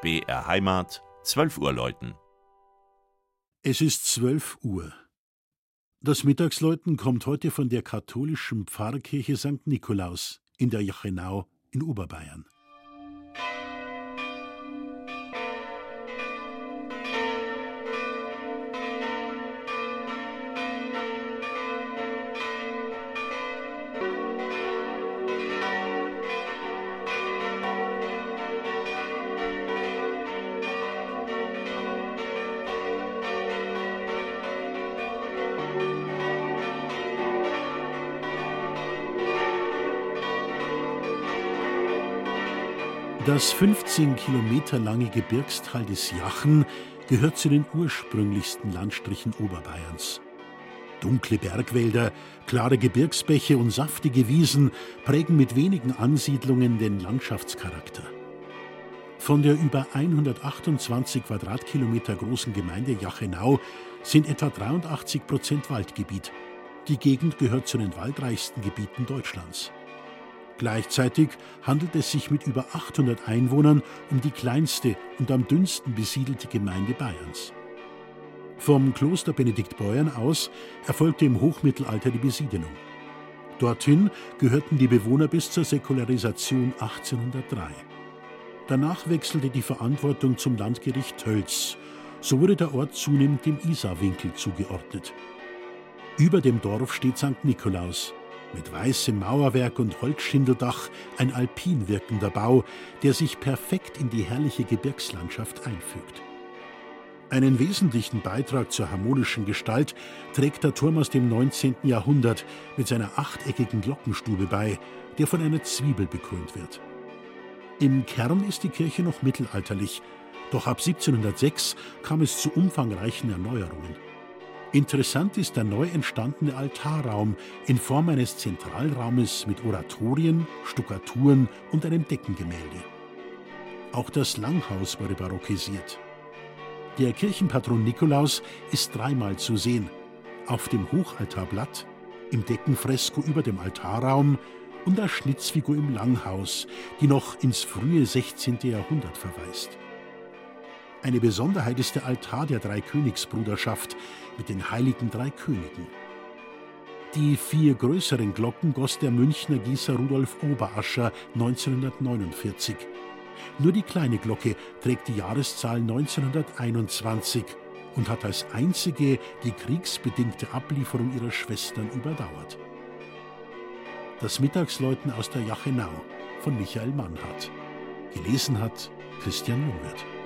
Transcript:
BR Heimat, 12 Uhr läuten. Es ist 12 Uhr. Das Mittagsläuten kommt heute von der katholischen Pfarrkirche St. Nikolaus in der Jachenau in Oberbayern. Das 15 Kilometer lange Gebirgstal des Jachen gehört zu den ursprünglichsten Landstrichen Oberbayerns. Dunkle Bergwälder, klare Gebirgsbäche und saftige Wiesen prägen mit wenigen Ansiedlungen den Landschaftscharakter. Von der über 128 Quadratkilometer großen Gemeinde Jachenau sind etwa 83 Prozent Waldgebiet. Die Gegend gehört zu den waldreichsten Gebieten Deutschlands. Gleichzeitig handelt es sich mit über 800 Einwohnern um die kleinste und am dünnsten besiedelte Gemeinde Bayerns. Vom Kloster Benediktbeuern aus erfolgte im Hochmittelalter die Besiedelung. Dorthin gehörten die Bewohner bis zur Säkularisation 1803. Danach wechselte die Verantwortung zum Landgericht Tölz. So wurde der Ort zunehmend dem Isarwinkel zugeordnet. Über dem Dorf steht St. Nikolaus, mit weißem Mauerwerk und Holzschindeldach ein alpin wirkender Bau, der sich perfekt in die herrliche Gebirgslandschaft einfügt. Einen wesentlichen Beitrag zur harmonischen Gestalt trägt der Turm aus dem 19. Jahrhundert mit seiner achteckigen Glockenstube bei, der von einer Zwiebel bekrönt wird. Im Kern ist die Kirche noch mittelalterlich, doch ab 1706 kam es zu umfangreichen Erneuerungen. Interessant ist der neu entstandene Altarraum in Form eines Zentralraumes mit Oratorien, Stuckaturen und einem Deckengemälde. Auch das Langhaus wurde barockisiert. Der Kirchenpatron Nikolaus ist dreimal zu sehen: auf dem Hochaltarblatt, im Deckenfresko über dem Altarraum und als Schnitzfigur im Langhaus, die noch ins frühe 16. Jahrhundert verweist. Eine Besonderheit ist der Altar der Dreikönigsbruderschaft mit den heiligen drei Königen. Die vier größeren Glocken goss der Münchner Gießer Rudolf Oberascher 1949. Nur die kleine Glocke trägt die Jahreszahl 1921 und hat als einzige die kriegsbedingte Ablieferung ihrer Schwestern überdauert. Das Mittagsläuten aus der Jachenau von Michael Mannhardt. Gelesen hat Christian Jungwirth.